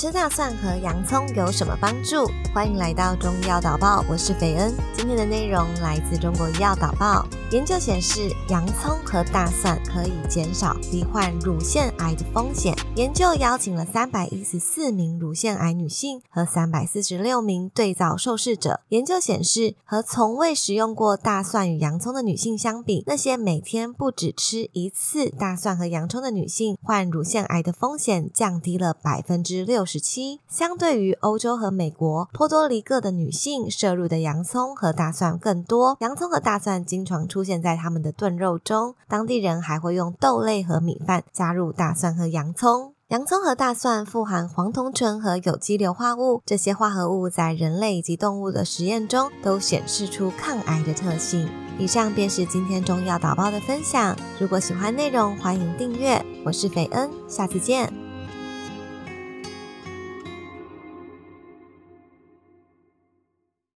吃大蒜和洋葱有什么帮助？欢迎来到中医药导报，我是斐恩。今天的内容来自中国医药导报。研究显示，洋葱和大蒜可以减少罹患乳腺癌的风险。研究邀请了三百一十四名乳腺癌女性和三百四十六名对照受试者。研究显示，和从未食用过大蒜与洋葱的女性相比，那些每天不止吃一次大蒜和洋葱的女性，患乳腺癌的风险降低了百分之六十七。相对于欧洲和美国，波多黎各的女性摄入的洋葱和大蒜更多。洋葱和大蒜经常出出现在他们的炖肉中，当地人还会用豆类和米饭加入大蒜和洋葱。洋葱和大蒜富含黄酮醇和有机硫化物，这些化合物在人类以及动物的实验中都显示出抗癌的特性。以上便是今天中药导报的分享。如果喜欢内容，欢迎订阅。我是斐恩，下次见。